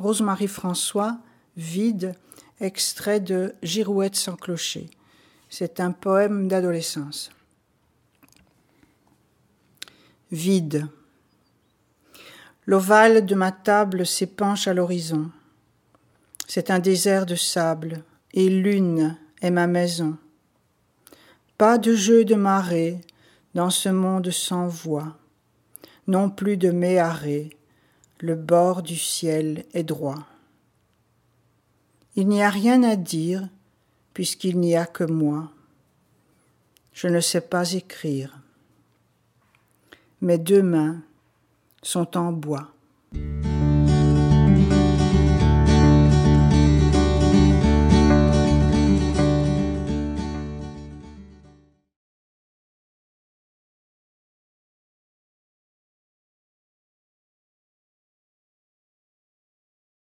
Rosemary François, Vide, extrait de Girouette sans clocher. C'est un poème d'adolescence. Vide. L'ovale de ma table s'épanche à l'horizon. C'est un désert de sable, et lune est ma maison. Pas de jeu de marée dans ce monde sans voix, non plus de méharée, le bord du ciel est droit. Il n'y a rien à dire, puisqu'il n'y a que moi. Je ne sais pas écrire. Mes deux mains sont en bois.